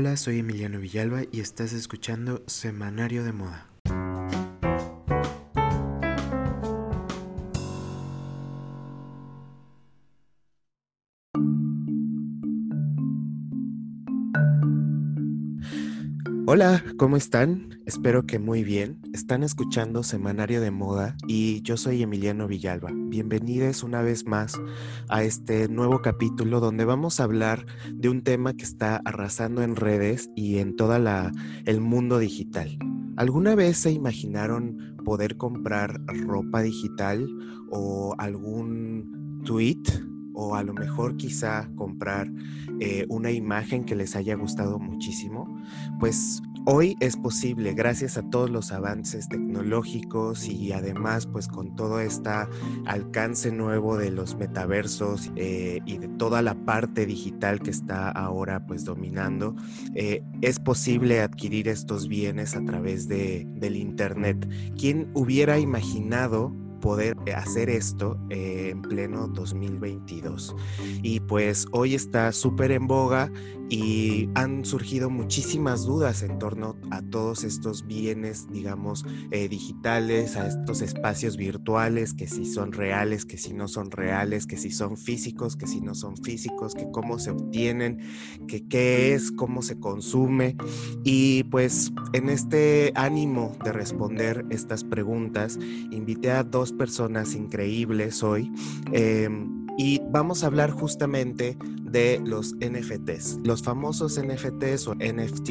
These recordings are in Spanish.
Hola, soy Emiliano Villalba y estás escuchando Semanario de Moda. Hola, ¿cómo están? Espero que muy bien. Están escuchando Semanario de Moda y yo soy Emiliano Villalba. Bienvenidos una vez más a este nuevo capítulo donde vamos a hablar de un tema que está arrasando en redes y en todo el mundo digital. ¿Alguna vez se imaginaron poder comprar ropa digital o algún tweet o a lo mejor quizá comprar eh, una imagen que les haya gustado muchísimo, pues hoy es posible gracias a todos los avances tecnológicos y además pues con todo este alcance nuevo de los metaversos eh, y de toda la parte digital que está ahora pues dominando, eh, es posible adquirir estos bienes a través de, del Internet. ¿Quién hubiera imaginado poder hacer esto eh, en pleno 2022. Y pues hoy está súper en boga y han surgido muchísimas dudas en torno a todos estos bienes, digamos, eh, digitales, a estos espacios virtuales, que si son reales, que si no son reales, que si son físicos, que si no son físicos, que cómo se obtienen, que qué es, cómo se consume. Y pues en este ánimo de responder estas preguntas, invité a dos personas increíbles hoy. Em, y vamos a hablar justamente de los NFTs, los famosos NFTs o NFT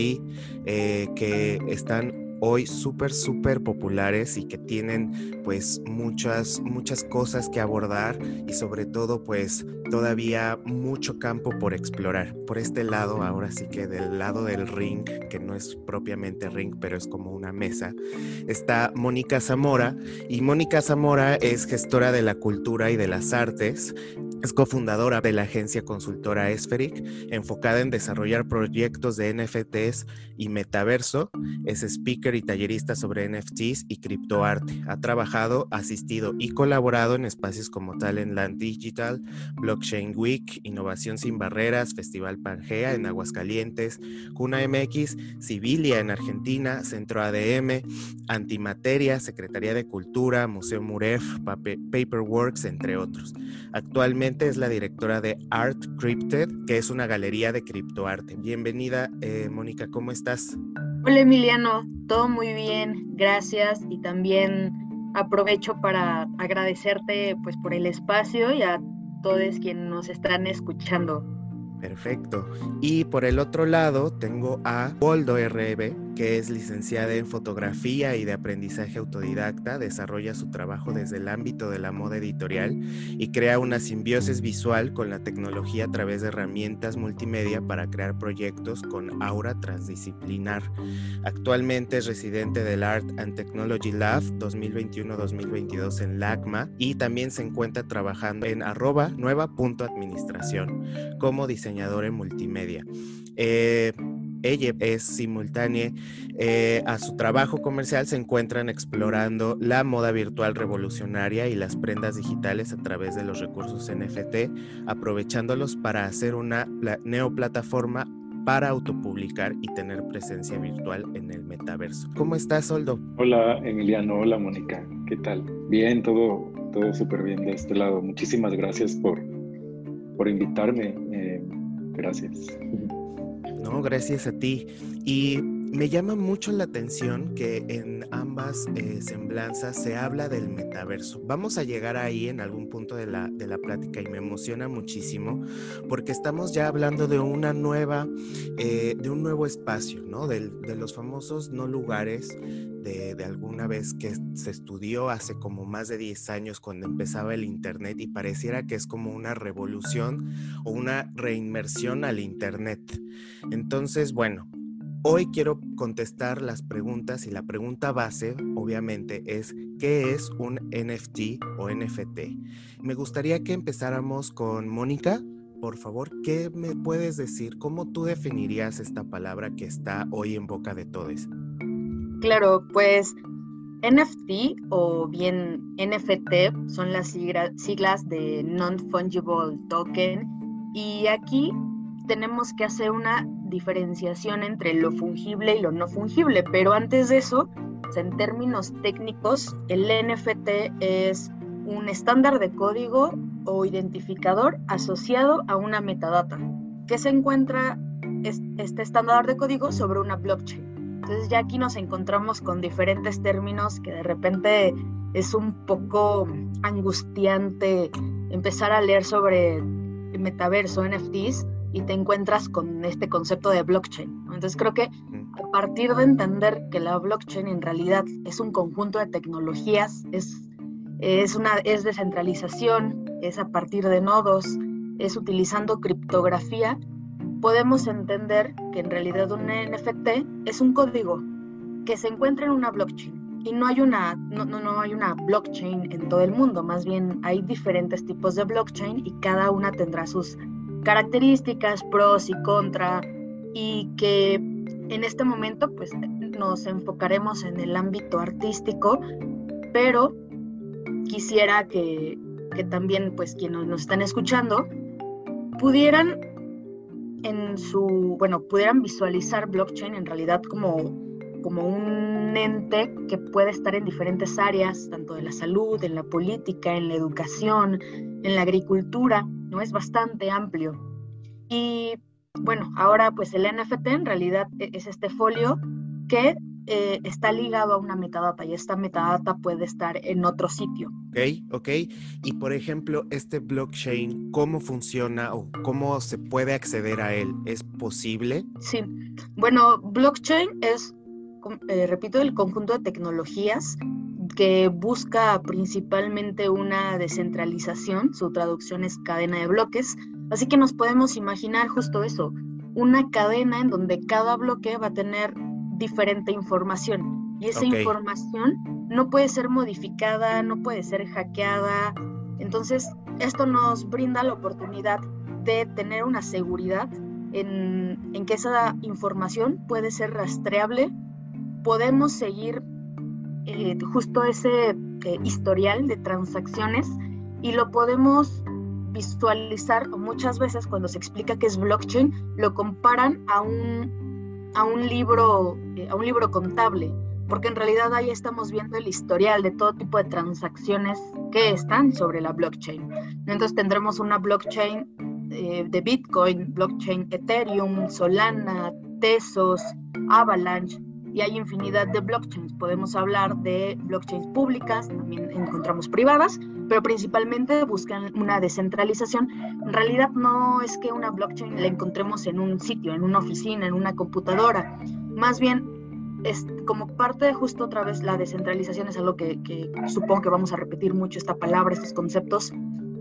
eh, que están hoy súper, súper populares y que tienen pues muchas, muchas cosas que abordar y sobre todo pues todavía mucho campo por explorar. Por este lado, ahora sí que del lado del ring, que no es propiamente ring, pero es como una mesa, está Mónica Zamora y Mónica Zamora es gestora de la cultura y de las artes es cofundadora de la agencia consultora Espheric, enfocada en desarrollar proyectos de NFTs y metaverso. Es speaker y tallerista sobre NFTs y criptoarte. Ha trabajado, asistido y colaborado en espacios como Talentland Digital, Blockchain Week, Innovación sin Barreras, Festival Pangea en Aguascalientes, Cuna MX, Civilia en Argentina, Centro ADM, Antimateria, Secretaría de Cultura, Museo Muref, Paperworks, entre otros. Actualmente es la directora de Art Crypted, que es una galería de criptoarte. Bienvenida, eh, Mónica, ¿cómo estás? Hola Emiliano, todo muy bien, gracias y también aprovecho para agradecerte pues por el espacio y a todos quienes nos están escuchando. Perfecto. Y por el otro lado tengo a Waldo RB, que es licenciada en fotografía y de aprendizaje autodidacta, desarrolla su trabajo desde el ámbito de la moda editorial y crea una simbiosis visual con la tecnología a través de herramientas multimedia para crear proyectos con aura transdisciplinar. Actualmente es residente del Art and Technology Lab 2021-2022 en LACMA y también se encuentra trabajando en arroba nueva.administración como diseñador en multimedia. Eh, ella es simultánea eh, a su trabajo comercial, se encuentran explorando la moda virtual revolucionaria y las prendas digitales a través de los recursos NFT, aprovechándolos para hacer una neoplataforma para autopublicar y tener presencia virtual en el metaverso. ¿Cómo estás, Soldo? Hola, Emiliano. Hola, Mónica. ¿Qué tal? Bien, todo, todo súper bien de este lado. Muchísimas gracias por, por invitarme. Eh, gracias. No, gracias a ti. Y me llama mucho la atención que en ambas eh, semblanzas se habla del metaverso. Vamos a llegar ahí en algún punto de la, de la plática y me emociona muchísimo porque estamos ya hablando de una nueva, eh, de un nuevo espacio, ¿no? De, de los famosos no lugares de, de, alguna vez que se estudió hace como más de 10 años cuando empezaba el Internet y pareciera que es como una revolución o una reinmersión al Internet. Entonces, bueno, Hoy quiero contestar las preguntas y la pregunta base, obviamente, es ¿qué es un NFT o NFT? Me gustaría que empezáramos con Mónica. Por favor, ¿qué me puedes decir? ¿Cómo tú definirías esta palabra que está hoy en boca de todos? Claro, pues NFT o bien NFT son las siglas de Non-Fungible Token y aquí tenemos que hacer una diferenciación entre lo fungible y lo no fungible, pero antes de eso, en términos técnicos, el NFT es un estándar de código o identificador asociado a una metadata que se encuentra este estándar de código sobre una blockchain. Entonces ya aquí nos encontramos con diferentes términos que de repente es un poco angustiante empezar a leer sobre metaverso, NFTs, y te encuentras con este concepto de blockchain. Entonces creo que a partir de entender que la blockchain en realidad es un conjunto de tecnologías, es, es, una, es descentralización, es a partir de nodos, es utilizando criptografía, podemos entender que en realidad un NFT es un código que se encuentra en una blockchain. Y no hay una, no, no, hay una blockchain en todo el mundo, más bien hay diferentes tipos de blockchain y cada una tendrá sus características, pros y contra, y que en este momento pues nos enfocaremos en el ámbito artístico, pero quisiera que, que también pues quienes nos están escuchando pudieran en su, bueno, pudieran visualizar blockchain en realidad como, como un ente que puede estar en diferentes áreas, tanto de la salud, en la política, en la educación, en la agricultura, ¿no? Es bastante amplio. Y bueno, ahora pues el NFT en realidad e, es este folio que eh, está ligado a una metadata y esta metadata puede estar en otro sitio. Ok, ok. Y por ejemplo, este blockchain, ¿cómo funciona o cómo se puede acceder a él? ¿Es posible? Sí. Bueno, blockchain es, eh, repito, el conjunto de tecnologías que busca principalmente una descentralización, su traducción es cadena de bloques, así que nos podemos imaginar justo eso, una cadena en donde cada bloque va a tener diferente información y esa información no puede ser modificada, no puede ser hackeada. Entonces, esto nos brinda la oportunidad de tener una seguridad en, en que esa información puede ser rastreable, podemos seguir eh, justo ese eh, historial de transacciones y lo podemos visualizar muchas veces cuando se explica que es blockchain lo comparan a un a un libro, eh, a un libro contable, porque en realidad ahí estamos viendo el historial de todo tipo de transacciones que están sobre la blockchain. Entonces tendremos una blockchain de Bitcoin, blockchain Ethereum, Solana, Tesos, Avalanche, y hay infinidad de blockchains. Podemos hablar de blockchains públicas, también encontramos privadas, pero principalmente buscan una descentralización. En realidad no es que una blockchain la encontremos en un sitio, en una oficina, en una computadora. Más bien es como parte de justo otra vez la descentralización es algo que, que supongo que vamos a repetir mucho esta palabra, estos conceptos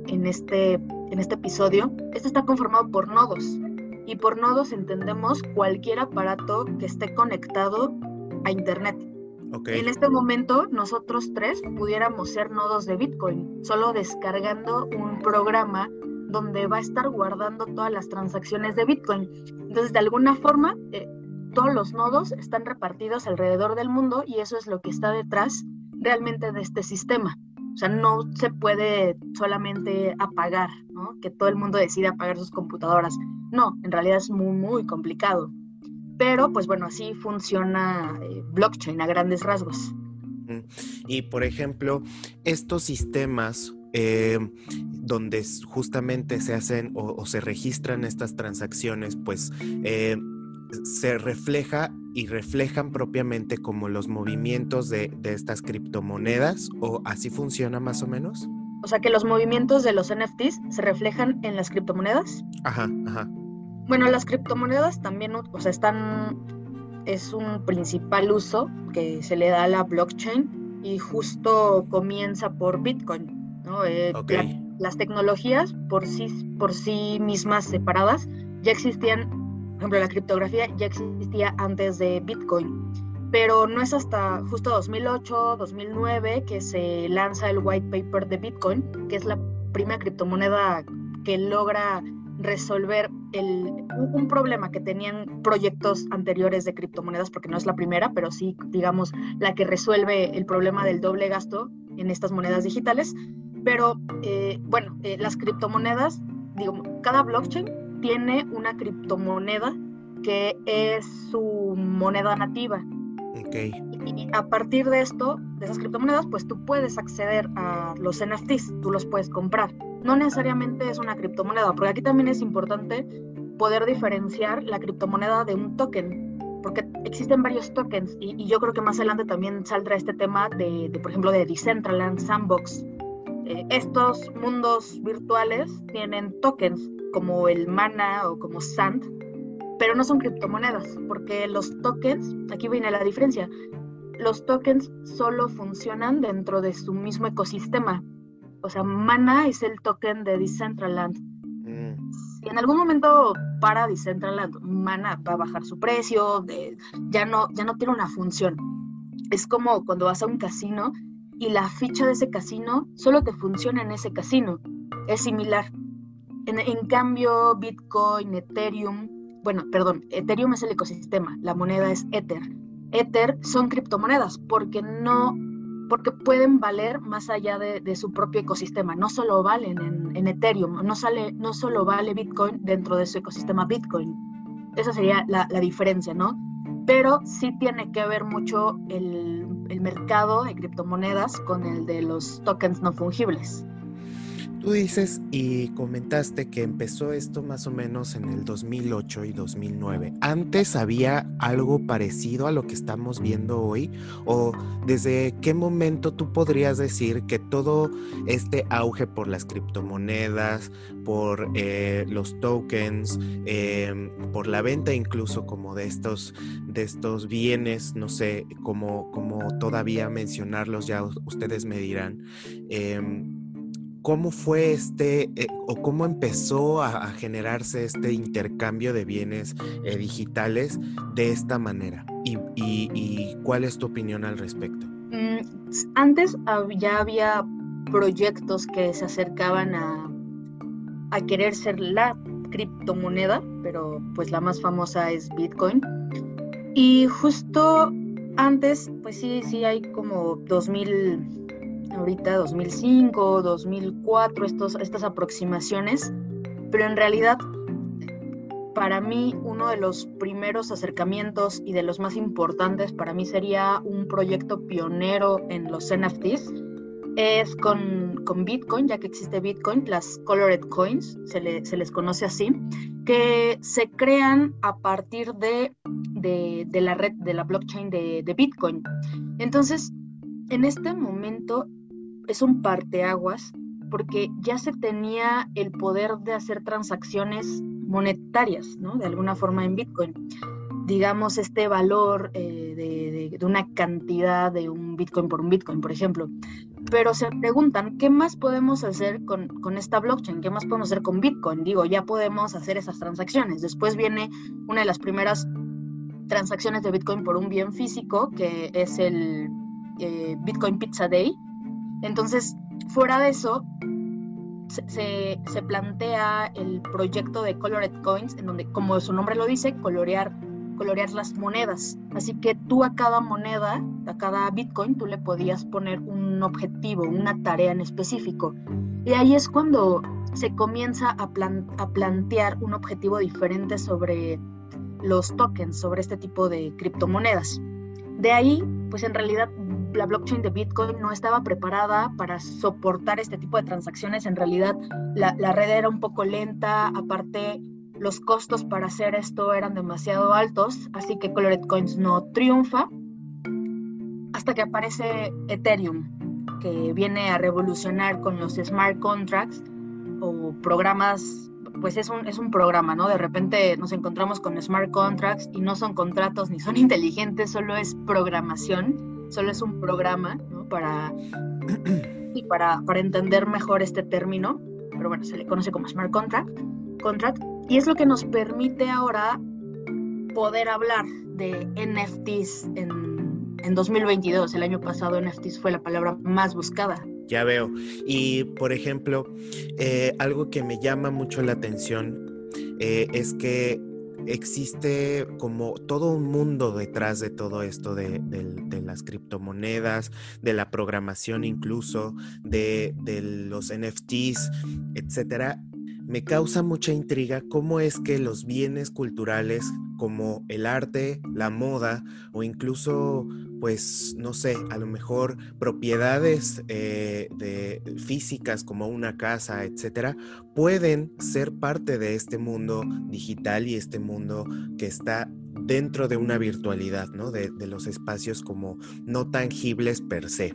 en este, en este episodio. Esto está conformado por nodos y por nodos entendemos cualquier aparato que esté conectado a Internet. En este momento, nosotros tres pudiéramos ser nodos de Bitcoin, solo descargando un programa donde va a estar guardando todas las transacciones de Bitcoin. Entonces, de alguna forma, eh, todos los nodos están repartidos alrededor del mundo y eso es lo que está detrás realmente de este sistema. O sea, no se puede solamente apagar, ¿no? Que todo el mundo decida apagar sus computadoras. No, en realidad es muy, muy complicado. Pero, pues bueno, así funciona eh, blockchain a grandes rasgos. Y, por ejemplo, estos sistemas eh, donde justamente se hacen o, se registran estas transacciones, pues eh, se refleja y reflejan propiamente como los movimientos de, de, estas criptomonedas o así funciona más o menos? O sea que los movimientos de los NFTs se reflejan en las criptomonedas. Ajá, ajá. Bueno, las criptomonedas también, o sea, están, es un principal uso que se le da a la blockchain y justo comienza por Bitcoin, ¿no? Eh, las tecnologías por sí, por sí mismas separadas ya existían, por ejemplo, la criptografía ya existía antes de Bitcoin pero no es hasta justo 2008, 2009 que se lanza el white paper de Bitcoin, que es la primera criptomoneda que logra resolver el, un problema que tenían proyectos anteriores de criptomonedas, porque no es la primera, pero sí, digamos, la que resuelve el problema del doble gasto en estas monedas digitales. Pero eh, bueno, eh, las criptomonedas, digo, cada blockchain tiene una criptomoneda que es su moneda nativa. Okay. Y a partir de esto, de esas criptomonedas, pues tú puedes acceder a los NFTs, tú los puedes comprar. No necesariamente es una criptomoneda, porque aquí también es importante poder diferenciar la criptomoneda de un token, porque existen varios tokens y, yo creo que más adelante también saldrá este tema de, por ejemplo, de Decentraland, Sandbox. Eh, estos mundos virtuales tienen tokens como el Mana o como Sand, pero no son criptomonedas, porque los tokens, aquí viene la diferencia, los tokens solo funcionan dentro de su mismo ecosistema. O sea, Mana es el token de Decentraland. Mm. Si en algún momento para Decentraland, Mana va a bajar su precio, ya, no, ya no tiene una función. Es como cuando vas a un casino y la ficha de ese casino solo te funciona en ese casino. Es similar. En, en cambio, Bitcoin, Ethereum, bueno, perdón, Ethereum es el ecosistema, la moneda es Ether. Ether son criptomonedas porque no, porque pueden valer más allá de, su propio ecosistema. No solo valen en, Ethereum, no, sale, no solo vale Bitcoin dentro de su ecosistema Bitcoin. Esa sería la, diferencia, ¿no? Pero sí tiene que ver mucho el, el mercado de criptomonedas con el de los tokens no fungibles. Tú dices y comentaste que empezó esto más o menos en el 2008 y 2009. ¿Antes había algo parecido a lo que estamos viendo hoy? ¿O desde qué momento tú podrías decir que todo este auge por las criptomonedas, por eh, los tokens, em, por la venta incluso como de estos, de estos bienes, no sé cómo, cómo todavía mencionarlos, ya ustedes me dirán? Em, ¿Cómo fue este eh, o cómo empezó a, generarse este intercambio de bienes eh, digitales de esta manera? Y, cuál es tu opinión al respecto? Mm, antes ya había proyectos que se acercaban a, a querer ser la criptomoneda, pero pues la más famosa es Bitcoin. Y justo antes, pues sí, sí hay como 2000 ahorita 2005, 2004, estos, estas aproximaciones, pero en realidad para mí uno de los primeros acercamientos y de los más importantes para mí sería un proyecto pionero en los NFTs, es con, con Bitcoin, ya que existe Bitcoin, las Colored Coins, se, se les conoce así, que se crean a partir de, de, de la red, de la blockchain de, de Bitcoin. Entonces, en este momento es un parteaguas porque ya se tenía el poder de hacer transacciones monetarias, ¿no? De alguna forma en Bitcoin. Digamos, este valor eh, de, una cantidad de un Bitcoin por un Bitcoin, por ejemplo. Pero se preguntan, ¿qué más podemos hacer con, con esta blockchain? ¿Qué más podemos hacer con Bitcoin? Digo, ya podemos hacer esas transacciones. Después viene una de las primeras transacciones de Bitcoin por un bien físico, que es el eh, Bitcoin Pizza Day, entonces, fuera de eso, se, plantea el proyecto de Colored Coins, en donde, como su nombre lo dice, colorear, colorear las monedas. Así que tú a cada moneda, a cada Bitcoin, tú le podías poner un objetivo, una tarea en específico. Y ahí es cuando se comienza a, a plantear un objetivo diferente sobre los tokens, sobre este tipo de criptomonedas. De ahí, pues en realidad la blockchain de Bitcoin no estaba preparada para soportar este tipo de transacciones. En realidad, la, red era un poco lenta, aparte los costos para hacer esto eran demasiado altos, así que Colored Coins no triunfa hasta que aparece Ethereum, que viene a revolucionar con los smart contracts o programas, pues es un, es un programa, ¿no? De repente nos encontramos con smart contracts y no son contratos ni son inteligentes, solo es programación solo es un programa para, y para, para, entender mejor este término, pero bueno, se le conoce como smart contract, contract, y es lo que nos permite ahora poder hablar de NFTs en, en 2022. El año pasado NFTs fue la palabra más buscada. Ya veo. Y por ejemplo, eh, algo que me llama mucho la atención eh, es que existe como todo un mundo detrás de todo esto de, las criptomonedas, de la programación incluso, de, los NFTs, etcétera. Me causa mucha intriga cómo es que los bienes culturales como el arte, la moda o incluso, pues, no sé, a lo mejor propiedades eh, de, físicas como una casa, etcétera, pueden ser parte de este mundo digital y este mundo que está dentro de una virtualidad, ¿no? De, los espacios como no tangibles per se.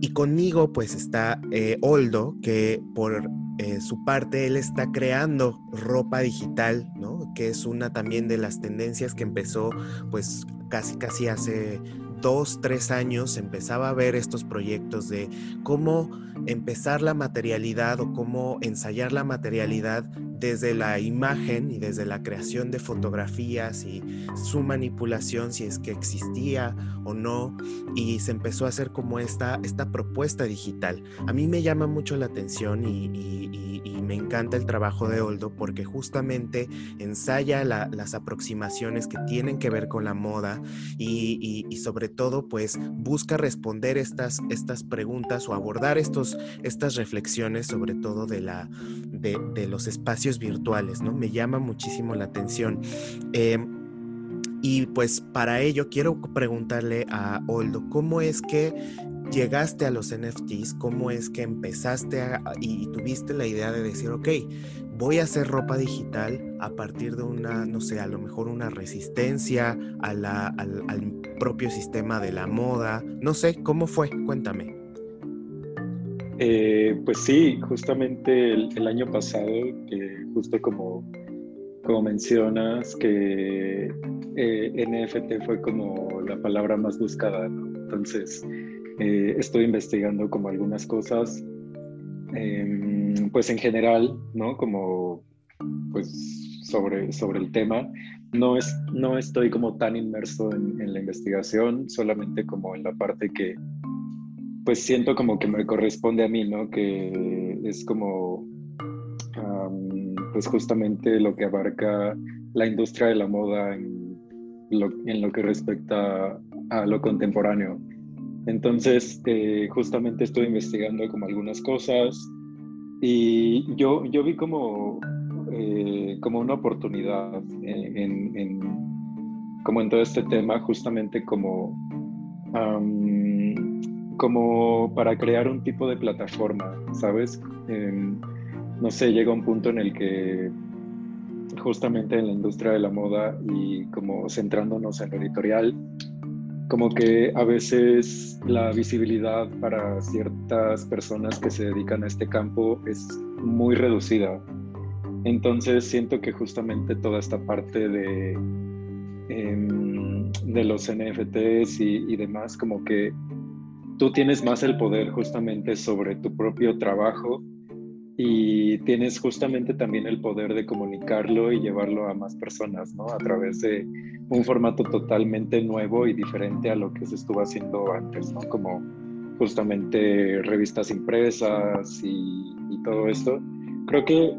Y conmigo pues está eh, Oldo, que por eh, su parte él está creando ropa digital, ¿no? Que es una también de las tendencias que empezó pues casi casi hace dos, tres años empezaba a ver estos proyectos de cómo empezar la materialidad o cómo ensayar la materialidad desde la imagen y desde la creación de fotografías y su manipulación, si es que existía o no, y se empezó a hacer como esta, esta propuesta digital. A mí me llama mucho la atención y, me encanta el trabajo de Oldo porque justamente ensaya las aproximaciones que tienen que ver con la moda y, sobre todo pues busca responder estas, estas preguntas o abordar estos, estas reflexiones sobre todo de, la, de, los espacios virtuales, ¿no? Me llama muchísimo la atención. Em, y pues para ello quiero preguntarle a Oldo, ¿cómo es que llegaste a los NFTs? ¿Cómo es que empezaste y, tuviste la idea de decir, ok, voy a hacer ropa digital a partir de una, no sé, a lo mejor una resistencia al, propio sistema de la moda? No sé, ¿cómo fue? Cuéntame. Eh, pues sí, justamente el, año pasado, que justo como, como mencionas, que eh, NFT fue como la palabra más buscada, Entonces, eh, estoy investigando como algunas cosas, em, pues en general, ¿no? Como, pues sobre, sobre el tema. No, es, no estoy como tan inmerso en, la investigación, solamente como en la parte que, pues siento como que me corresponde a mí, ¿no? Que es como, pues justamente lo que abarca la industria de la moda en en lo que respecta a lo contemporáneo. Entonces, eh, justamente estoy investigando como algunas cosas y yo, yo vi como, eh, como una oportunidad en, como en todo este tema, justamente como, como para crear un tipo de plataforma, ¿sabes? no sé, llega un punto en el que justamente en la industria de la moda y como centrándonos en lo editorial, como que a veces la visibilidad para ciertas personas que se dedican a este campo es muy reducida. Entonces siento que justamente toda esta parte de, em, de los NFTs y, y demás, como que tú tienes más el poder justamente sobre tu propio trabajo y tienes justamente también el poder de comunicarlo y llevarlo a más personas, ¿no? A través de un formato totalmente nuevo y diferente a lo que se estuvo haciendo antes, ¿no? Como justamente revistas impresas y, todo esto. Creo que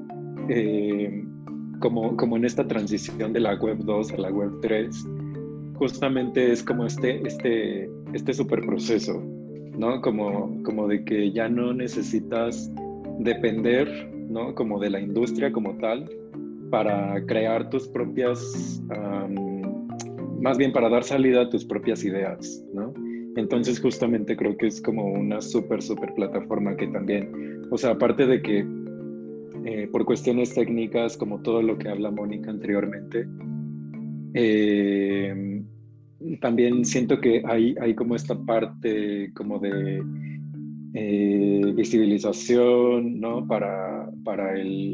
eh, como, como en esta transición de la web 2 a la web 3, justamente es como este, este, este super proceso, ¿no? Como, como de que ya no necesitas depender, ¿no? Como de la industria como tal, para crear tus propias, más bien para dar salida a tus propias ideas, ¿no? Entonces justamente creo que es como una súper, súper plataforma que también, o sea, aparte de que eh, por cuestiones técnicas, como todo lo que habla Mónica anteriormente, eh, también siento que hay, hay como esta parte como de eh, visibilización, ¿no? Para, para el,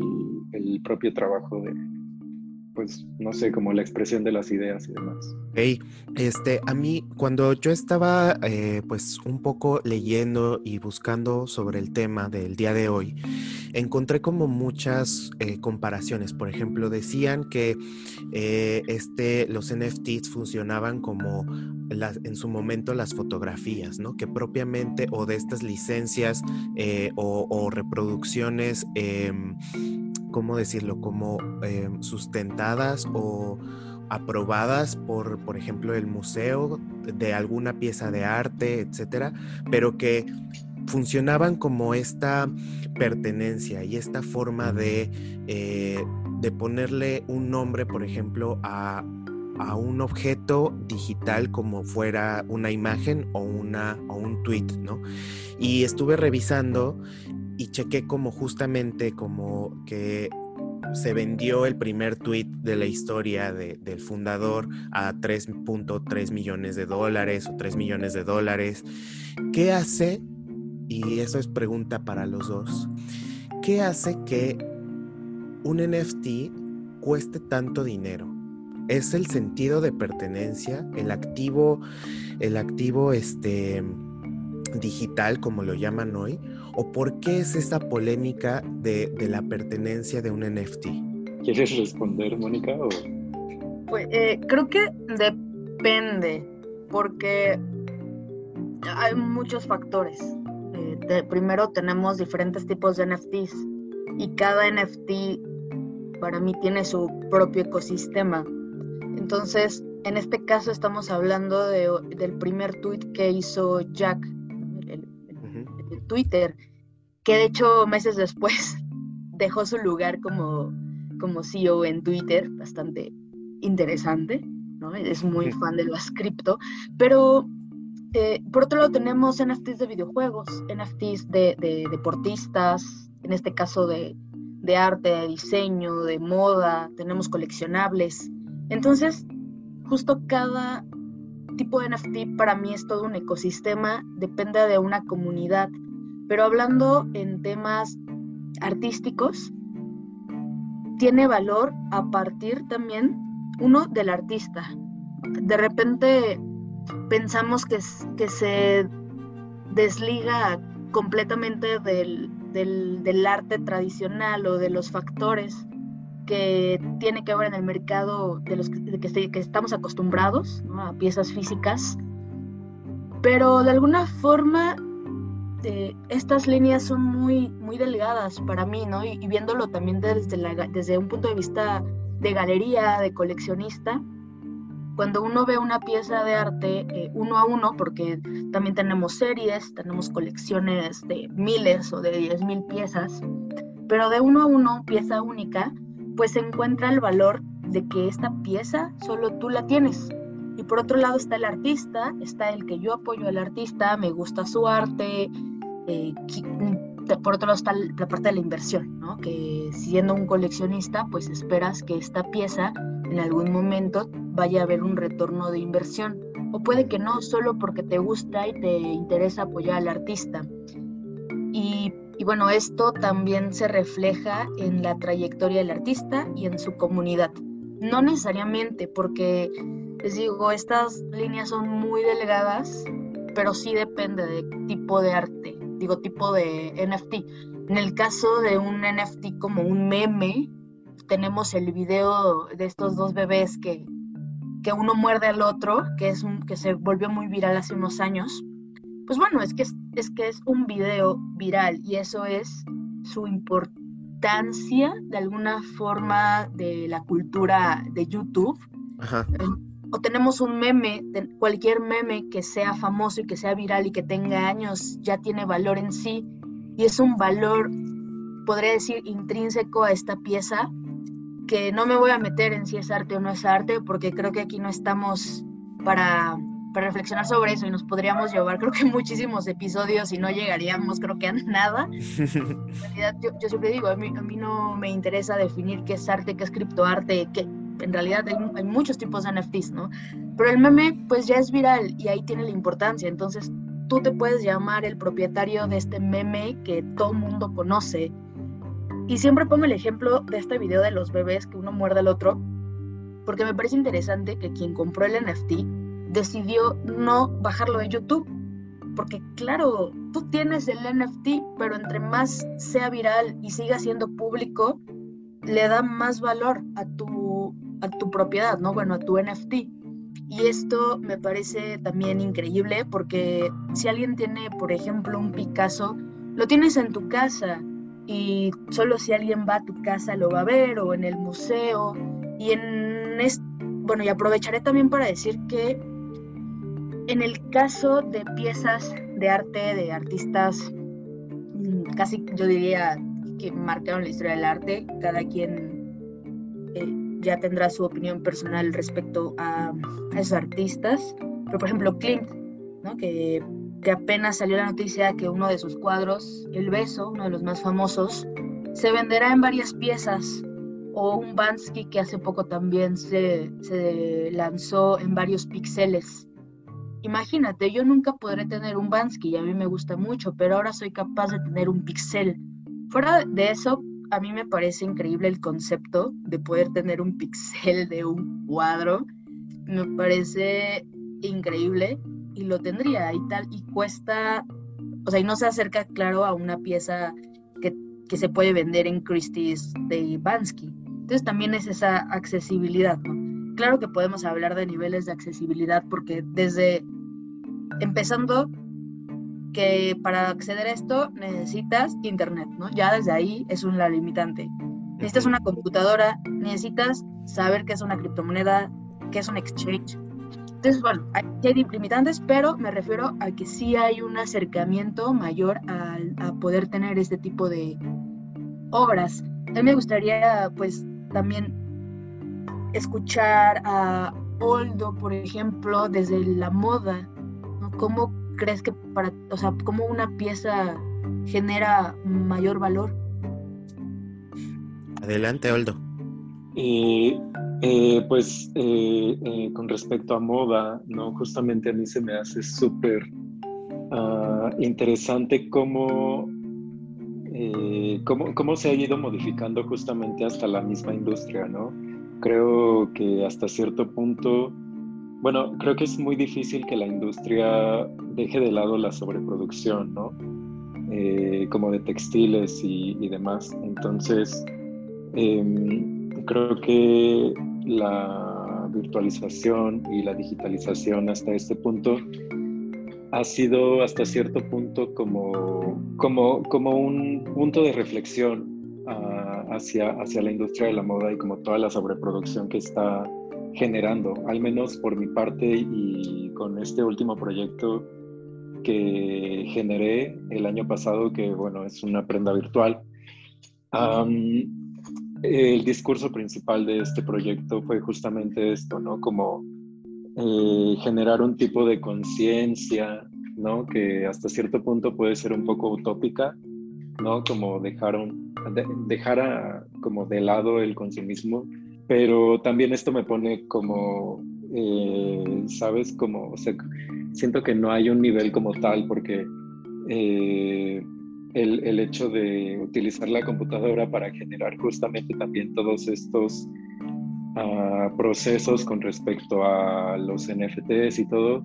el, propio trabajo de, pues, no sé, como la expresión de las ideas y demás. Hey, este, a mí, cuando yo estaba, eh, pues, un poco leyendo y buscando sobre el tema del día de hoy, encontré como muchas eh, comparaciones. Por ejemplo, decían que este, los NFTs funcionaban como en su momento las fotografías, ¿no? Que propiamente o de estas licencias eh, o, reproducciones, em, ¿cómo decirlo? Como sustentadas o aprobadas por, por ejemplo, el museo de alguna pieza de arte, etcétera, pero que funcionaban como esta pertenencia y esta forma de, eh, de ponerle un nombre, por ejemplo, a, a, un objeto digital como fuera una imagen o, una, o un tweet, ¿no? Y estuve revisando y chequé como justamente como que se vendió el primer tweet de la historia del fundador a 3.3 millones de dólares o 3 millones de dólares. ¿Qué hace? Y eso es pregunta para los dos. ¿Qué hace que un NFT cueste tanto dinero? ¿Es el sentido de pertenencia, el activo, el activo este, digital, como lo llaman hoy? ¿O por qué es esa polémica de, la pertenencia de un NFT? ¿Quieres responder, Mónica? Pues, eh, creo que depende, porque hay muchos factores. Eh, primero tenemos diferentes tipos de NFTs y cada NFT para mí tiene su propio ecosistema. Entonces, en este caso estamos hablando del primer tweet que hizo Jack Twitter, que de hecho meses después dejó su lugar como, como CEO en Twitter, bastante interesante, ¿no? Es muy fan de las cripto, pero eh, por otro lado tenemos NFTs de videojuegos, NFTs de, deportistas, en este caso de, de arte, de diseño, de moda, tenemos coleccionables. Entonces, justo cada tipo de NFT para mí es todo un ecosistema, depende de una comunidad pero hablando en temas artísticos, tiene valor a partir también, uno, del artista. De repente pensamos que, que se desliga completamente del, arte tradicional o de los factores que tiene que ver en el mercado de los que, que, estamos acostumbrados a piezas físicas, pero de alguna forma este, estas líneas son muy, muy delgadas para mí, ¿no? Y, viéndolo también desde, desde un punto de vista de galería, de coleccionista, cuando uno ve una pieza de arte eh, uno a uno, porque también tenemos series, tenemos colecciones de miles o de diez mil piezas, pero de uno a uno, pieza única, pues se encuentra el valor de que esta pieza solo tú la tienes. Y por otro lado está el artista, está el que yo apoyo al artista, me gusta su arte, eh, por otro lado está la parte de la inversión, ¿no? que siendo un coleccionista, pues esperas que esta pieza en algún momento vaya a haber un retorno de inversión. O puede que no, solo porque te gusta y te interesa apoyar al artista. Y, y bueno, esto también se refleja en la trayectoria del artista y en su comunidad. No necesariamente, porque les digo, estas líneas son muy delgadas, pero sí depende del tipo de arte digo, tipo de NFT. En el caso de un NFT como un meme, tenemos el video de estos dos bebés que, que uno muerde al otro, que, es que se volvió muy viral hace unos años. Pues bueno, es que es, que es un video viral y eso es su importancia de alguna forma de la cultura de YouTube. Ajá o tenemos un meme, cualquier meme que sea famoso y que sea viral y que tenga años, ya tiene valor en sí y es un valor, podría decir, intrínseco a esta pieza, que no me voy a meter en si es arte o no es arte, porque creo que aquí no estamos para, reflexionar sobre eso y nos podríamos llevar, creo que muchísimos episodios y no llegaríamos, creo que a nada. En realidad, yo, siempre digo, a mí, a mí no me interesa definir qué es arte, qué es criptoarte, qué en realidad hay, muchos tipos de NFTs, ¿no? Pero el meme pues ya es viral y ahí tiene la importancia, entonces tú te puedes llamar el propietario de este meme que todo mundo conoce. Y siempre pongo el ejemplo de este video de los bebés que uno muerde al otro, porque me parece interesante que quien compró el NFT decidió no bajarlo de YouTube. Porque claro, tú tienes el NFT, pero entre más sea viral y siga siendo público, le da más valor a tu a tu propiedad, ¿no? Bueno, a tu NFT. Y esto me parece también increíble porque si alguien tiene, por ejemplo, un Picasso, lo tienes en tu casa y solo si alguien va a tu casa lo va a ver o en el museo. Y en bueno, y aprovecharé también para decir que En el caso de piezas de arte de artistas, mm, casi yo diría que marcaron la historia del arte, cada quien eh, ya tendrá su opinión personal respecto a, esos artistas. Pero por ejemplo, Klimt, que, apenas salió la noticia que uno de sus cuadros, El Beso, uno de los más famosos, se venderá en varias piezas o un Bansky que hace poco también se, se, lanzó en varios píxeles. Imagínate, yo nunca podré tener un Bansky y a mí me gusta mucho, pero ahora soy capaz de tener un pixel. Fuera de eso, a mí me parece increíble el concepto de poder tener un pixel de un cuadro. Me parece increíble y lo tendría y tal, y cuesta, o sea, y no se acerca, claro, a una pieza que, que se puede vender en Christie's de Bansky. Entonces también es esa accesibilidad, ¿no? Claro que podemos hablar de niveles de accesibilidad porque desde empezando que para acceder a esto necesitas internet, ¿no? Ya desde ahí es una limitante. Necesitas una computadora, necesitas saber qué es una criptomoneda, qué es un exchange. Entonces, bueno, hay, hay limitantes, pero me refiero a que sí hay un acercamiento mayor a, a poder tener este tipo de obras. A mí me gustaría, pues, también escuchar a Oldo, por ejemplo, desde la moda, ¿no? ¿Cómo crees que para, o sea, cómo una pieza genera mayor valor? Adelante, Oldo. Eh, eh, pues eh, eh, con respecto a moda, ¿no? Justamente a mí se me hace súper uh, interesante cómo, eh, cómo, cómo se ha ido modificando justamente hasta la misma industria, ¿no? Creo que hasta cierto punto bueno, creo que es muy difícil que la industria deje de lado la sobreproducción, ¿no? Eh, como de textiles y, demás. Entonces, eh, creo que la virtualización y la digitalización hasta este punto ha sido hasta cierto punto como, como, como un punto de reflexión uh, hacia, hacia la industria de la moda y como toda la sobreproducción que está generando, al menos por mi parte y con este último proyecto que generé el año pasado, que bueno, es una prenda virtual. El discurso principal de este proyecto fue justamente esto, ¿no? Como eh, generar un tipo de conciencia, ¿no? Que hasta cierto punto puede ser un poco utópica, ¿no? Como dejar, un, de, dejar a, como de lado el consumismo pero también esto me pone como, eh, ¿sabes? Como, o siento que no hay un nivel como tal porque eh, el, el, hecho de utilizar la computadora para generar justamente también todos estos uh, procesos con respecto a los NFTs y todo,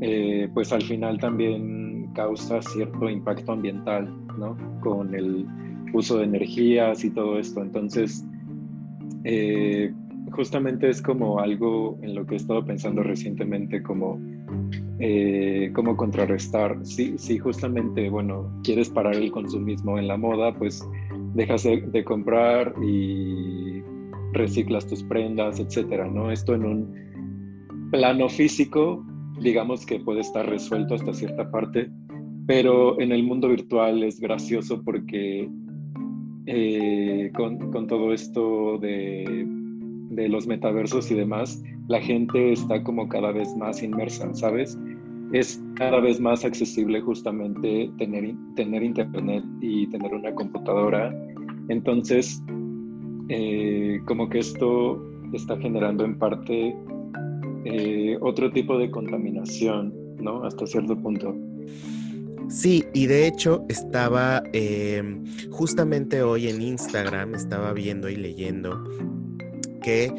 eh, pues al final también causa cierto impacto ambiental, ¿no? Con el uso de energías y todo esto. Entonces, eh, justamente es como algo en lo que he estado pensando recientemente, como eh, cómo contrarrestar. Si, si justamente, bueno, quieres parar el consumismo en la moda, pues dejas de, de, comprar y reciclas tus prendas, etcétera, ¿no? Esto en un plano físico, digamos que puede estar resuelto hasta cierta parte, pero en el mundo virtual es gracioso porque eh, con, todo esto de, los metaversos y demás, la gente está como cada vez más inmersa, ¿sabes? Es cada vez más accesible justamente tener, tener internet y tener una computadora. Entonces, eh, como que esto está generando en parte eh, otro tipo de contaminación, ¿no? Hasta cierto punto. Sí, y de hecho estaba eh, justamente hoy en Instagram, estaba viendo y leyendo que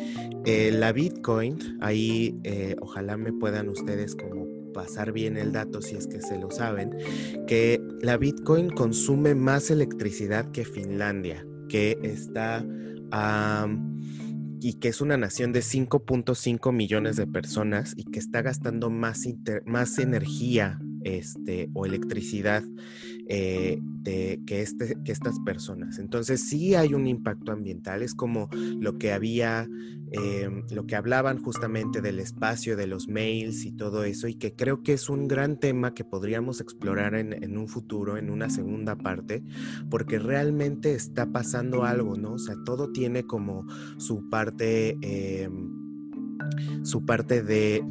eh, la Bitcoin, ahí eh, ojalá me puedan ustedes como pasar bien el dato si es que se lo saben, que la Bitcoin consume más electricidad que Finlandia, que está... Um, y que es una nación de 5.5 millones de personas y que está gastando más, más energía este, o electricidad eh, de, que, este, que estas personas. Entonces sí hay un impacto ambiental, es como lo que había, em, lo que hablaban justamente del espacio, de los mails y todo eso, y que creo que es un gran tema que podríamos explorar en, un futuro, en una segunda parte, porque realmente está pasando algo, ¿no? O sea, todo tiene como su parte... Em, su parte de,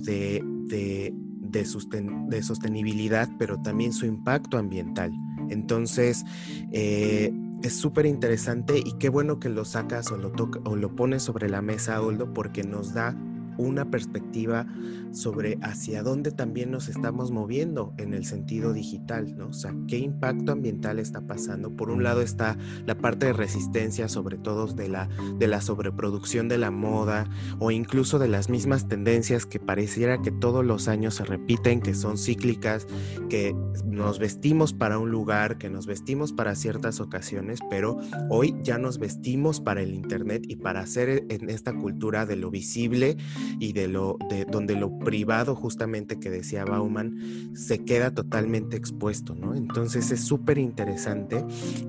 de, sostenibilidad, pero también su impacto ambiental. Entonces, eh, es súper interesante y qué bueno que lo sacas o lo, pones sobre la mesa, Oldo, porque nos da una perspectiva sobre hacia dónde también nos estamos moviendo en el sentido digital, ¿no? O sea, qué impacto ambiental está pasando. Por un lado está la parte de resistencia, sobre todo de la, de la sobreproducción de la moda o incluso de las mismas tendencias que pareciera que todos los años se repiten, que son cíclicas, que nos vestimos para un lugar, que nos vestimos para ciertas ocasiones, pero hoy ya nos vestimos para el Internet y para hacer en esta cultura de lo visible y de lo de donde lo privado justamente que decía Bauman se queda totalmente expuesto, ¿no? Entonces es súper interesante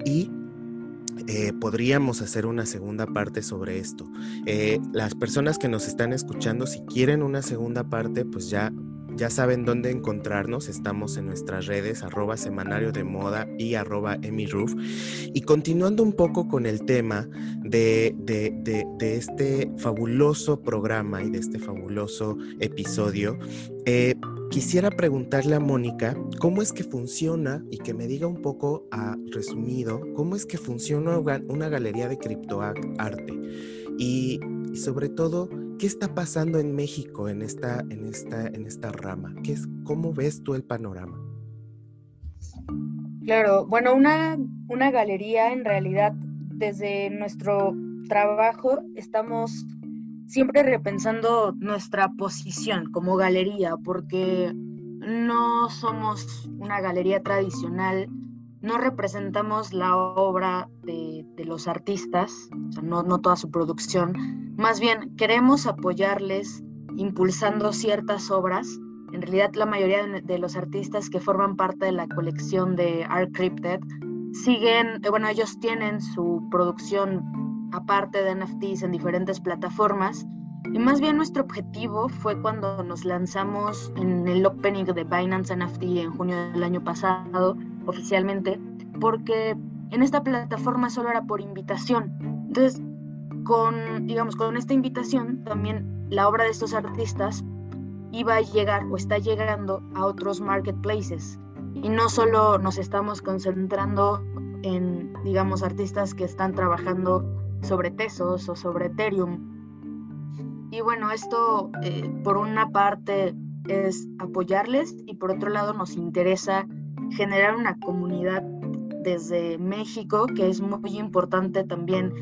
y eh, podríamos hacer una segunda parte sobre esto. Eh, las personas que nos están escuchando, si quieren una segunda parte, pues ya ya saben dónde encontrarnos. Estamos en nuestras redes, arroba semanario de moda y arroba emiroof. Y continuando un poco con el tema de, este fabuloso programa y de este fabuloso episodio, eh, quisiera preguntarle a Mónica cómo es que funciona y que me diga un poco a resumido cómo es que funciona una galería de criptoarte. Y, y sobre todo, ¿Qué está pasando en México en esta, en esta, en esta rama? ¿Qué es, ¿Cómo ves tú el panorama? Claro, bueno, una, una galería en realidad, desde nuestro trabajo, estamos siempre repensando nuestra posición como galería, porque no somos una galería tradicional, no representamos la obra de, los artistas, no, no toda su producción, más bien, queremos apoyarles impulsando ciertas obras. En realidad, la mayoría de los artistas que forman parte de la colección de Art Crypted siguen, eh, bueno, ellos tienen su producción aparte de NFTs en diferentes plataformas. Y más bien nuestro objetivo fue cuando nos lanzamos en el opening de Binance NFT en junio del año pasado, oficialmente, porque en esta plataforma solo era por invitación. Entonces, con, digamos, con esta invitación también la obra de estos artistas iba a llegar o está llegando a otros marketplaces. Y no solo nos estamos concentrando en, digamos, artistas que están trabajando sobre Tesos o sobre Ethereum. Y bueno, esto eh, por una parte es apoyarles y por otro lado nos interesa generar una comunidad desde México, que es muy importante también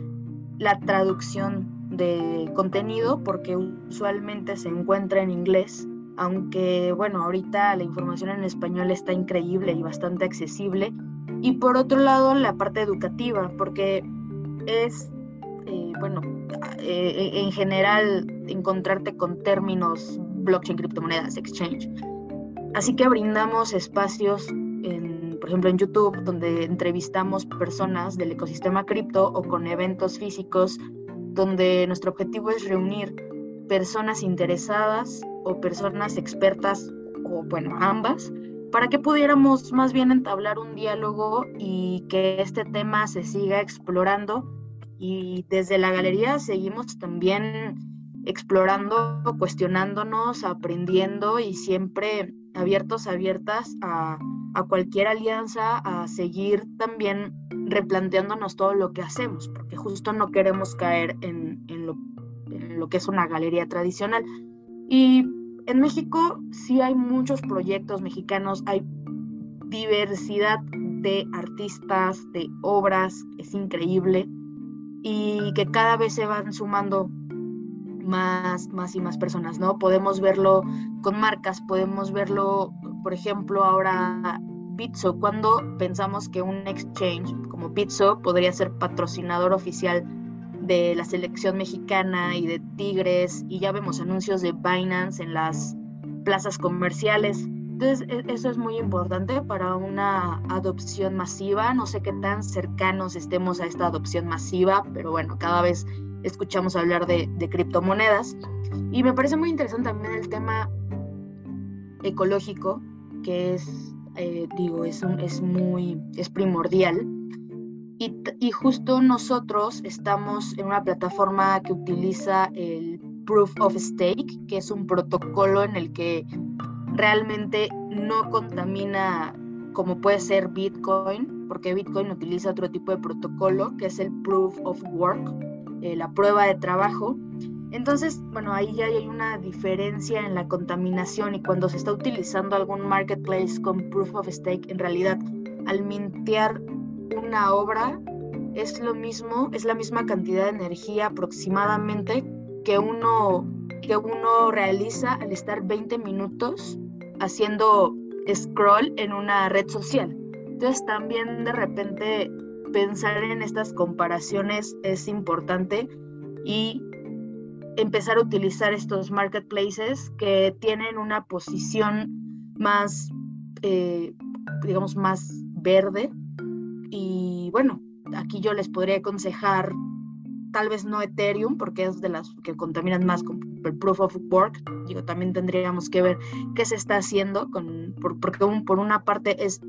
la traducción de contenido porque usualmente se encuentra en inglés, aunque bueno, ahorita la información en español está increíble y bastante accesible. Y por otro lado, la parte educativa, porque es, eh, bueno, eh, en general encontrarte con términos blockchain, criptomonedas, exchange. Así que brindamos espacios por ejemplo en YouTube, donde entrevistamos personas del ecosistema cripto o con eventos físicos, donde nuestro objetivo es reunir personas interesadas o personas expertas, o bueno, ambas, para que pudiéramos más bien entablar un diálogo y que este tema se siga explorando. Y desde la galería seguimos también explorando, cuestionándonos, aprendiendo y siempre abiertos, abiertas a, cualquier alianza, a seguir también replanteándonos todo lo que hacemos, porque justo no queremos caer en, lo, en lo que es una galería tradicional. Y en México sí hay muchos proyectos mexicanos, hay diversidad de artistas, de obras, es increíble, y que cada vez se van sumando más, más y más personas, ¿no? Podemos verlo con marcas, podemos verlo, por ejemplo, ahora Bitso, cuando pensamos que un exchange como Bitso podría ser patrocinador oficial de la selección mexicana y de Tigres, y ya vemos anuncios de Binance en las plazas comerciales. Entonces, e, eso es muy importante para una adopción masiva. No sé qué tan cercanos estemos a esta adopción masiva, pero bueno, cada vez escuchamos hablar de, criptomonedas. Y me parece muy interesante también el tema ecológico, que es, eh, digo, es, es muy, es primordial. Y, y, justo nosotros estamos en una plataforma que utiliza el Proof of Stake, que es un protocolo en el que realmente no contamina como puede ser Bitcoin, porque Bitcoin utiliza otro tipo de protocolo que es el Proof of Work, eh, la prueba de trabajo. Entonces, bueno, ahí ya hay una diferencia en la contaminación y cuando se está utilizando algún marketplace con Proof of Stake, en realidad al mintear una obra es lo mismo, es la misma cantidad de energía aproximadamente que uno, que uno realiza al estar 20 minutos haciendo scroll en una red social. Entonces también de repente pensar en estas comparaciones es importante y empezar a utilizar estos marketplaces que tienen una posición más, eh, digamos, más verde. Y bueno, aquí yo les podría aconsejar tal vez no Ethereum, porque es de las que contaminan más con el Proof of Work. Digo, también tendríamos que ver qué se está haciendo, con, porque por una parte es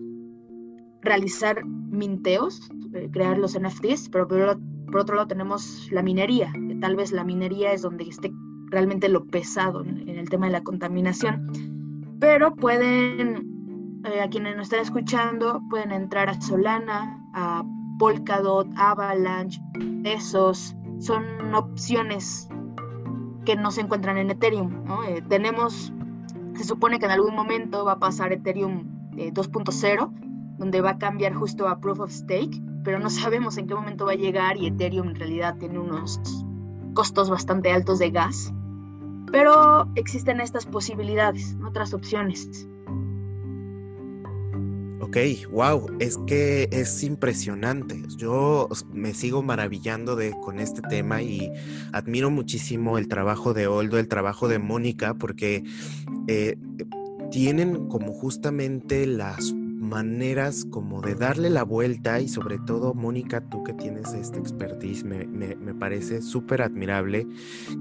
realizar minteos, eh, crear los NFTs, pero por, otro lado tenemos la minería, que tal vez la minería es donde esté realmente lo pesado en, el tema de la contaminación. Pero pueden, eh, a quienes nos están escuchando, pueden entrar a Solana, a Polkadot, Avalanche, esos son opciones que no se encuentran en Ethereum. Eh, tenemos, se supone que en algún momento va a pasar Ethereum 2.0, eh, donde va a cambiar justo a Proof of Stake, pero no sabemos en qué momento va a llegar y Ethereum en realidad tiene unos costos bastante altos de gas. Pero existen estas posibilidades, otras opciones. Ok, wow, es que es impresionante. Yo me sigo maravillando de, con este tema y admiro muchísimo el trabajo de Oldo, el trabajo de Mónica, porque eh, tienen como justamente las maneras como de darle la vuelta y sobre todo, Mónica, tú que tienes este expertise, me, parece súper admirable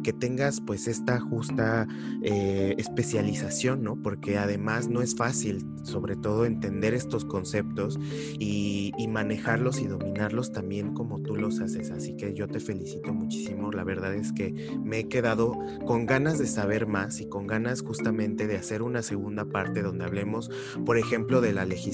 que tengas pues esta justa eh, especialización, ¿no? Porque además no es fácil, sobre todo, entender estos conceptos y, y manejarlos y dominarlos también como tú los haces. Así que yo te felicito muchísimo. La verdad es que me he quedado con ganas de saber más y con ganas justamente de hacer una segunda parte donde hablemos, por ejemplo, de la legislación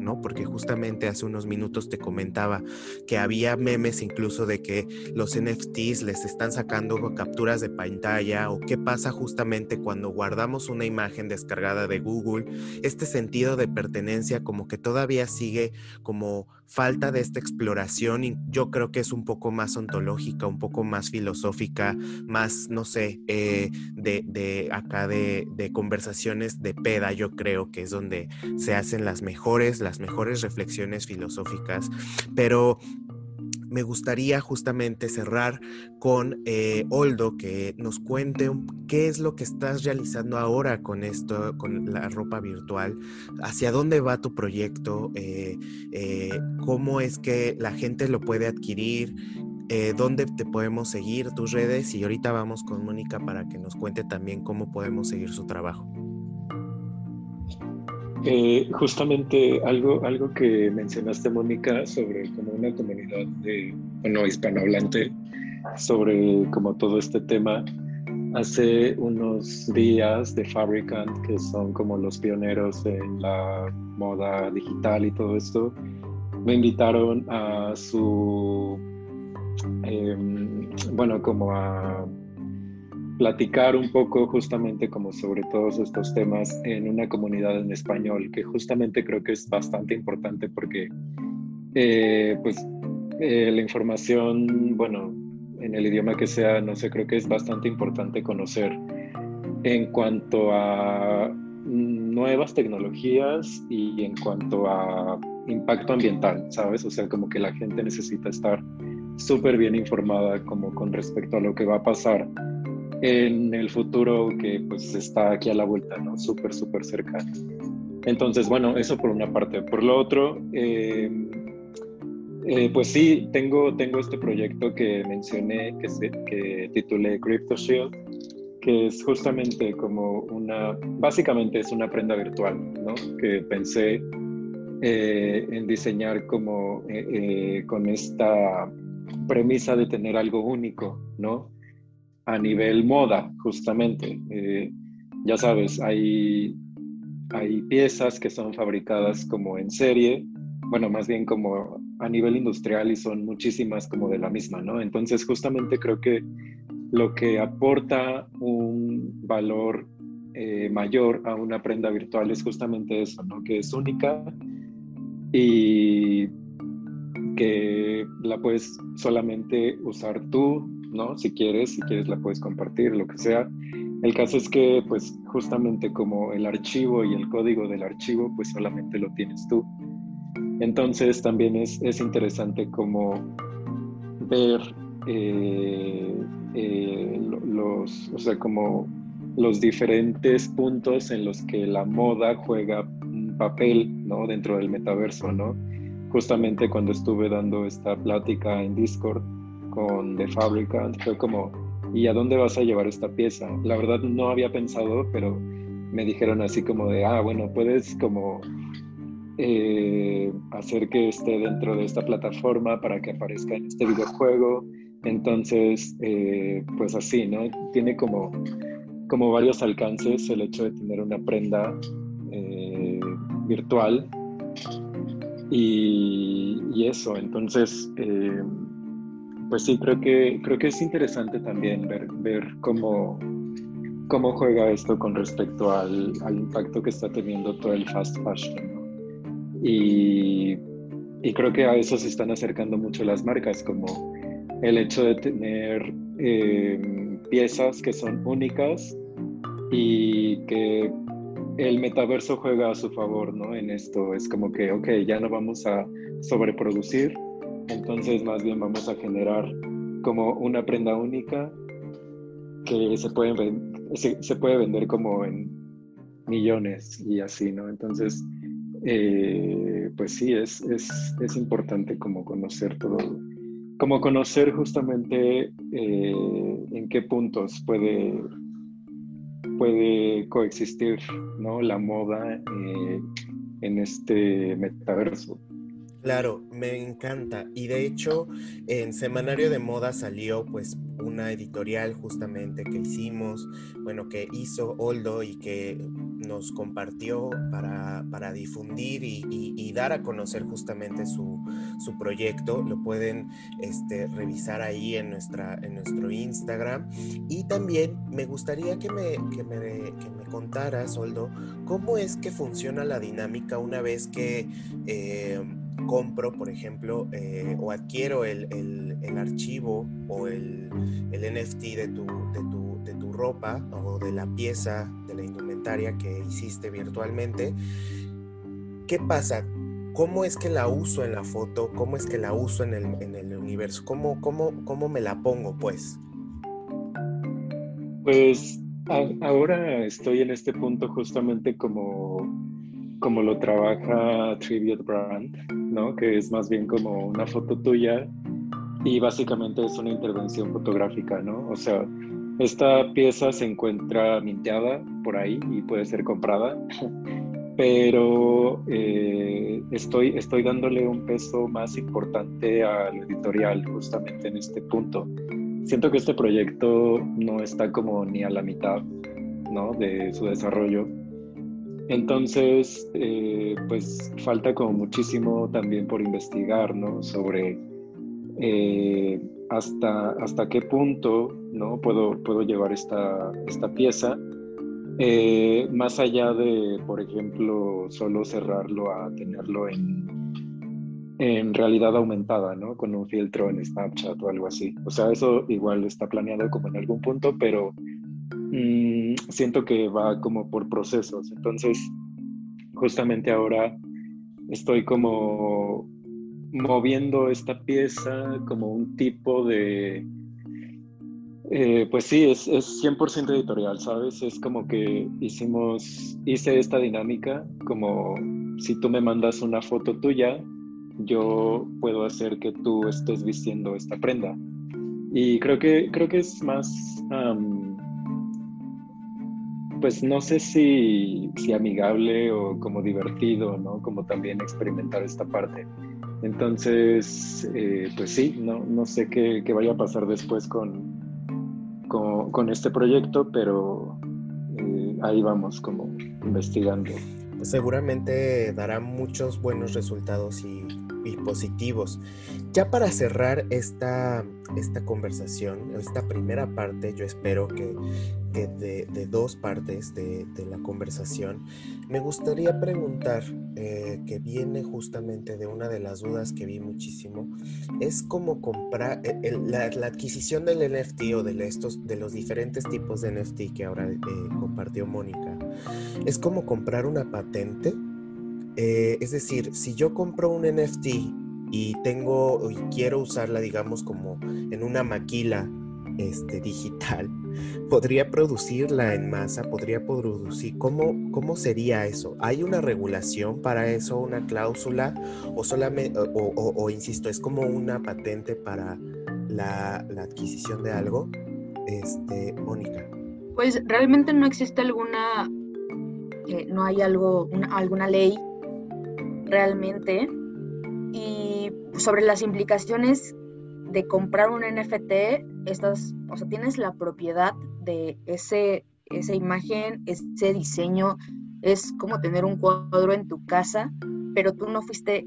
¿no? Porque justamente hace unos minutos te comentaba que había memes incluso de que los NFTs les están sacando capturas de pantalla o qué pasa justamente cuando guardamos una imagen descargada de Google. Este sentido de pertenencia como que todavía sigue como falta de esta exploración y yo creo que es un poco más ontológica, un poco más filosófica, más, no sé, eh, de, de, acá de, de conversaciones de peda, yo creo que es donde se hacen las mejores, las mejores reflexiones filosóficas, pero me gustaría justamente cerrar con eh, Oldo, que nos cuente qué es lo que estás realizando ahora con esto, con la ropa virtual, hacia dónde va tu proyecto, eh, eh, cómo es que la gente lo puede adquirir, dónde te podemos seguir, tus redes, y ahorita vamos con Mónica para que nos cuente también cómo podemos seguir su trabajo. Eh, justamente algo, algo que mencionaste, Mónica, sobre como una comunidad de, bueno, hispanohablante, sobre como todo este tema. Hace unos días de Fabricant, que son como los pioneros en la moda digital y todo esto, me invitaron a su, em, bueno, como a platicar un poco justamente como sobre todos estos temas en una comunidad en español, que justamente creo que es bastante importante porque eh, pues eh, la información, bueno, en el idioma que sea, no sé, creo que es bastante importante conocer en cuanto a nuevas tecnologías y en cuanto a impacto ambiental, ¿sabes? O sea, como que la gente necesita estar súper bien informada como con respecto a lo que va a pasar en el futuro que pues está aquí a la vuelta, ¿no? Súper, súper cerca. Entonces, bueno, eso por una parte. Por lo otro, eh, eh, pues sí, tengo, tengo este proyecto que mencioné, que, se, que titulé Crypto Shield, que es justamente como una, básicamente es una prenda virtual, ¿no? Que pensé eh, en diseñar como con esta premisa de tener algo único, ¿no? A nivel moda, justamente. ya sabes, hay hay piezas que son fabricadas como en serie, bueno, más bien como a nivel industrial y son muchísimas como de la misma, ¿no? Entonces, justamente creo que lo que aporta un valor eh, mayor a una prenda virtual es justamente eso, ¿no? Que es única y que la puedes solamente usar tú, ¿no? Si quieres, si quieres la puedes compartir, lo que sea. El caso es que, pues, justamente como el archivo y el código del archivo, pues solamente lo tienes tú. Entonces también es, es interesante como ver eh, eh, los, o sea, como los diferentes puntos en los que la moda juega un papel, ¿no? Dentro del metaverso, ¿no? Justamente cuando estuve dando esta plática en Discord con The Fabricant, fue como, ¿y a dónde vas a llevar esta pieza? La verdad no había pensado, pero me dijeron así como de, ah, bueno, puedes como eh, hacer que esté dentro de esta plataforma para que aparezca en este videojuego. Entonces, eh, pues así, ¿no? Tiene como, como varios alcances el hecho de tener una prenda eh, virtual. Y, y, eso, entonces pues sí, creo que, creo que es interesante también ver, ver cómo, cómo juega esto con respecto al, impacto que está teniendo todo el fast fashion. Y, creo que a eso se están acercando mucho las marcas, como el hecho de tener em, piezas que son únicas y que el metaverso juega a su favor, ¿no? En esto es como que, ok, ya no vamos a sobreproducir, entonces, más bien vamos a generar como una prenda única que se puede, se, puede vender como en millones y así, ¿no? Entonces, eh, pues sí, es, es, importante como conocer todo, como conocer justamente eh, en qué puntos puede, puede coexistir, ¿no? La moda eh, en este metaverso. Claro, me encanta. Y de hecho, en Semanario de Moda salió pues una editorial justamente que hicimos, bueno, que hizo Oldo y que nos compartió para, difundir y, dar a conocer justamente su, proyecto. Lo pueden este, revisar ahí en, nuestra, en nuestro Instagram. Y también me gustaría que me, que me, que me contaras, Oldo, cómo es que funciona la dinámica una vez que... Eh, compro, por ejemplo, eh, o adquiero el, archivo o el, NFT de tu, de, tu, ropa o de la pieza de la indumentaria que hiciste virtualmente, ¿qué pasa? ¿Cómo es que la uso en la foto? ¿Cómo es que la uso en el, universo? ¿Cómo, cómo, ¿Cómo me la pongo, pues? Pues ahora estoy en este punto justamente como como lo trabaja Tribute Brand, ¿no? Que es más bien como una foto tuya y básicamente es una intervención fotográfica, ¿no? O sea, esta pieza se encuentra minteada por ahí y puede ser comprada, pero eh, estoy, estoy dándole un peso más importante al editorial justamente en este punto. Siento que este proyecto no está como ni a la mitad, ¿no? De su desarrollo entonces, eh, pues falta como muchísimo también por investigar, ¿no? Sobre eh, hasta, hasta qué punto, ¿no? Puedo, puedo llevar esta, esta pieza. Eh, más allá de, por ejemplo, solo cerrarlo a tenerlo en, en realidad aumentada, ¿no? Con un filtro en Snapchat o algo así. O sea, eso igual está planeado como en algún punto, pero Mm, siento que va como por procesos. Entonces, justamente ahora estoy como moviendo esta pieza como un tipo de Eh, pues sí, es, es 100% editorial, ¿sabes? Es como que hicimos, hice esta dinámica, como si tú me mandas una foto tuya, yo puedo hacer que tú estés vistiendo esta prenda. Y creo que, creo que es más, pues no sé si, si, amigable o como divertido, ¿no? Como también experimentar esta parte. Entonces, eh, pues sí, no, no sé qué, qué, vaya a pasar después con, con, este proyecto, pero eh, ahí vamos como investigando. Seguramente dará muchos buenos resultados y, positivos. Ya para cerrar esta, esta conversación, esta primera parte, yo espero que, de, dos partes de, la conversación, me gustaría preguntar, eh, que viene justamente de una de las dudas que vi muchísimo, es cómo comprar eh, la, adquisición del NFT o de, estos, de los diferentes tipos de NFT que ahora eh, compartió Mónica, es como comprar una patente. Es decir, si yo compro un NFT y tengo y quiero usarla, digamos, como en una maquila este, digital, podría producirla en masa, podría producir, ¿cómo, ¿cómo sería eso? ¿Hay una regulación para eso, una cláusula o solamente, o, insisto, es como una patente para la, adquisición de algo? Este, Mónica. Pues realmente no existe alguna, eh, no hay algo, alguna ley realmente. Y sobre las implicaciones de comprar un NFT, estás, o sea, tienes la propiedad de ese, esa imagen, ese diseño, es como tener un cuadro en tu casa, pero tú no fuiste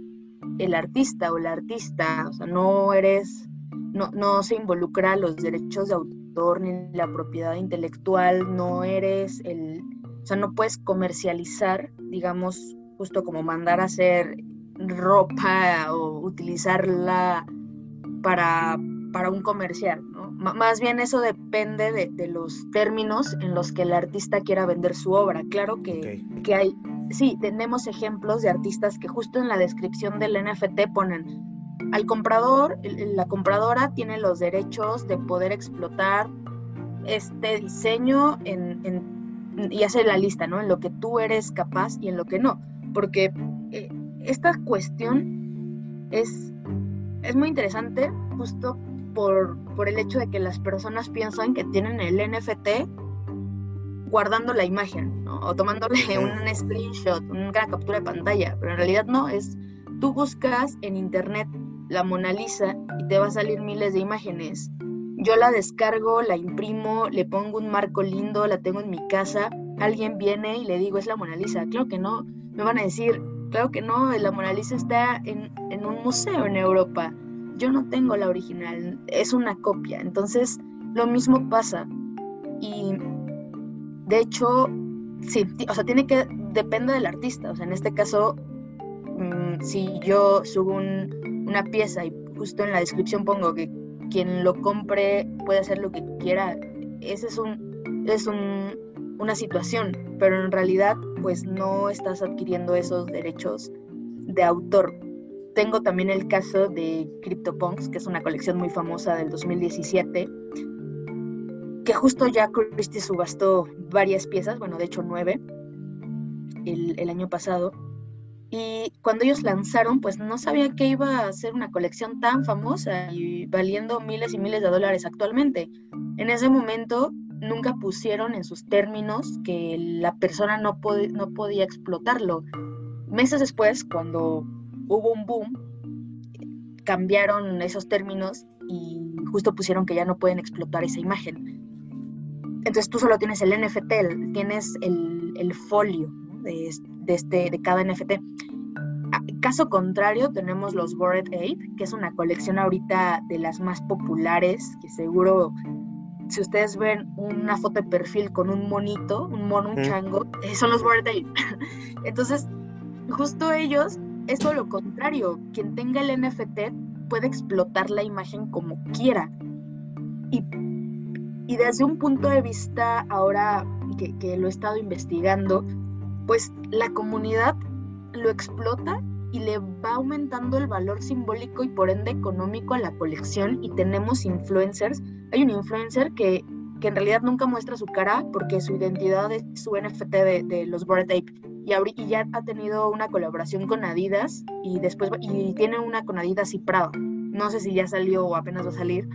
el artista o la artista, o sea, no eres, no, no se involucra los derechos de autor ni la propiedad intelectual, no eres el, o sea, no puedes comercializar, digamos, justo como mandar a hacer ropa o utilizarla para, para un comercial, ¿no? más bien eso depende de, los términos en los que el artista quiera vender su obra. Claro que, que hay, sí, tenemos ejemplos de artistas que justo en la descripción del NFT ponen al comprador, la compradora tiene los derechos de poder explotar este diseño en, en, y hace la lista, ¿no? En lo que tú eres capaz y en lo que no. Porque eh, esta cuestión es es muy interesante justo por, por, el hecho de que las personas piensan que tienen el NFT guardando la imagen, O tomándole un screenshot, una captura de pantalla, pero en realidad no, es tú buscas en internet la Mona Lisa y te va a salir miles de imágenes. Yo la descargo, la imprimo, le pongo un marco lindo, la tengo en mi casa, alguien viene y le digo, es la Mona Lisa. Claro que no, me van a decir, Claro que no, la Mona Lisa está en, un museo en Europa. Yo no tengo la original, es una copia. Entonces, lo mismo pasa. Y de hecho, sí, o sea, tiene que, depende del artista. O sea, en este caso, mm, si yo subo una pieza y justo en la descripción pongo que quien lo compre puede hacer lo que quiera, ese es un, es un una situación, pero en realidad pues no estás adquiriendo esos derechos de autor. Tengo también el caso de CryptoPunks, que es una colección muy famosa del 2017, que justo ya Christie subastó varias piezas, bueno, de hecho nueve, el, el año pasado. Y cuando ellos lanzaron, pues no sabía que iba a ser una colección tan famosa y valiendo miles y miles de dólares actualmente. En ese momento nunca pusieron en sus términos que la persona no, no podía explotarlo. Meses después, cuando hubo un boom, cambiaron esos términos y justo pusieron que ya no pueden explotar esa imagen. Entonces tú solo tienes el NFT, tienes el, folio de, este, de cada NFT. Caso contrario, tenemos los Bored Ape, que es una colección ahorita de las más populares, que seguro si ustedes ven una foto de perfil con un monito, un mono, un chango, eh, son los birthday. Entonces, justo ellos es todo lo contrario. Quien tenga el NFT puede explotar la imagen como quiera. Y, desde un punto de vista ahora que, que lo he estado investigando, pues la comunidad lo explota y le va aumentando el valor simbólico y por ende económico a la colección y tenemos influencers hay un influencer que, que en realidad nunca muestra su cara porque su identidad es su NFT de, de los Bored Ape. Y, y ya ha tenido una colaboración con Adidas y después y tiene una con Adidas y Prada. No sé si ya salió o apenas va a salir,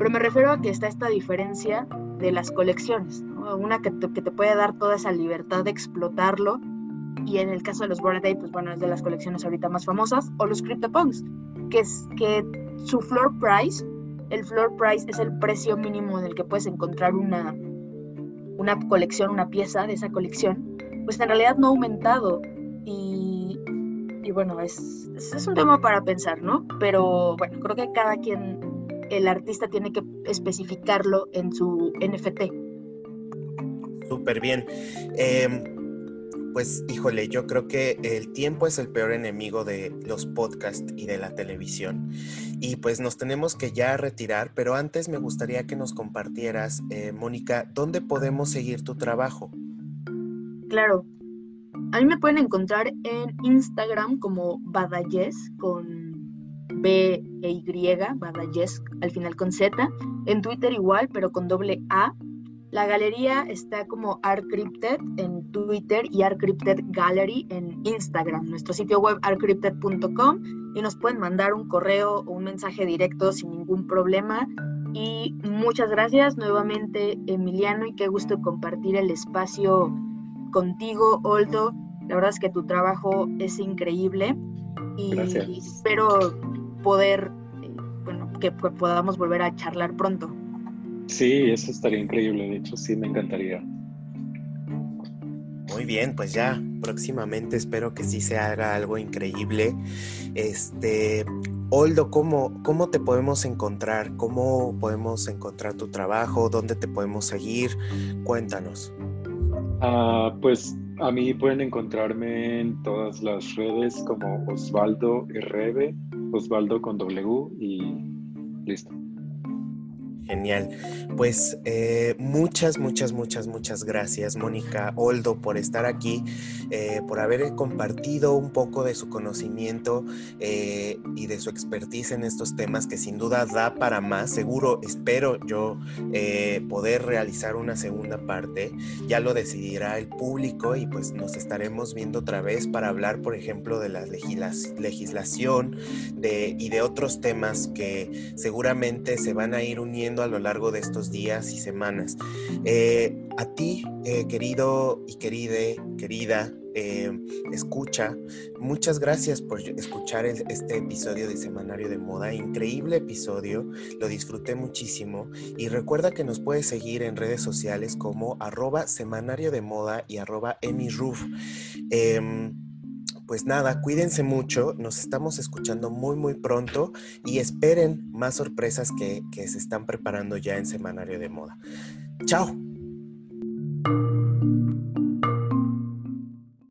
pero me refiero a que está esta diferencia de las colecciones, una que te, que te, puede dar toda esa libertad de explotarlo. Y en el caso de los Bored Ape, pues bueno, es de las colecciones ahorita más famosas, o los CryptoPunks, que es que su floor price, el floor price es el precio mínimo en el que puedes encontrar una, una colección, una pieza de esa colección, pues en realidad no ha aumentado. Y, y bueno, es, es un tema para pensar, ¿no? Pero bueno, creo que cada quien, el artista tiene que especificarlo en su NFT. Súper bien. Eh, pues híjole, yo creo que el tiempo es el peor enemigo de los podcasts y de la televisión. Y pues nos tenemos que ya retirar, pero antes me gustaría que nos compartieras, eh, Mónica, ¿dónde podemos seguir tu trabajo? Claro. A mí me pueden encontrar en Instagram como Badayes con B e Y, Badayes al final con Z. En Twitter igual, pero con doble A la galería está como Artcrypted en Twitter y Artcrypted Gallery en Instagram. Nuestro sitio web artcrypted.com y nos pueden mandar un correo o un mensaje directo sin ningún problema. Y muchas gracias nuevamente, Emiliano, y qué gusto compartir el espacio contigo, Oldo. La verdad es que tu trabajo es increíble y espero poder, eh, bueno, que podamos volver a charlar pronto. Sí, eso estaría increíble, de hecho sí me encantaría. Muy bien, pues ya próximamente espero que sí se haga algo increíble. Este, Oldo, ¿cómo, cómo te podemos encontrar? ¿Cómo podemos encontrar tu trabajo? ¿Dónde te podemos seguir? Cuéntanos. Ah, pues a mí pueden encontrarme en todas las redes como Osvaldo RB, Osvaldo con W y listo. Genial. Pues eh, muchas, muchas, muchas, muchas gracias, Mónica Oldo, por estar aquí, eh, por haber compartido un poco de su conocimiento eh, y de su expertise en estos temas que sin duda da para más. Seguro, espero yo poder realizar una segunda parte. Ya lo decidirá el público y pues nos estaremos viendo otra vez para hablar, por ejemplo, de la legislación de, y de otros temas que seguramente se van a ir uniendo a lo largo de estos días y semanas. Eh, a ti, eh, querido y queride, querida, eh, escucha, muchas gracias por escuchar este episodio de Semanario de Moda. Increíble episodio, lo disfruté muchísimo. Y recuerda que nos puedes seguir en redes sociales como arroba semanario de moda y arroba emiroof. Em, pues nada, cuídense mucho, nos estamos escuchando muy muy pronto y esperen más sorpresas que, que se están preparando ya en Semanario de Moda. Chao.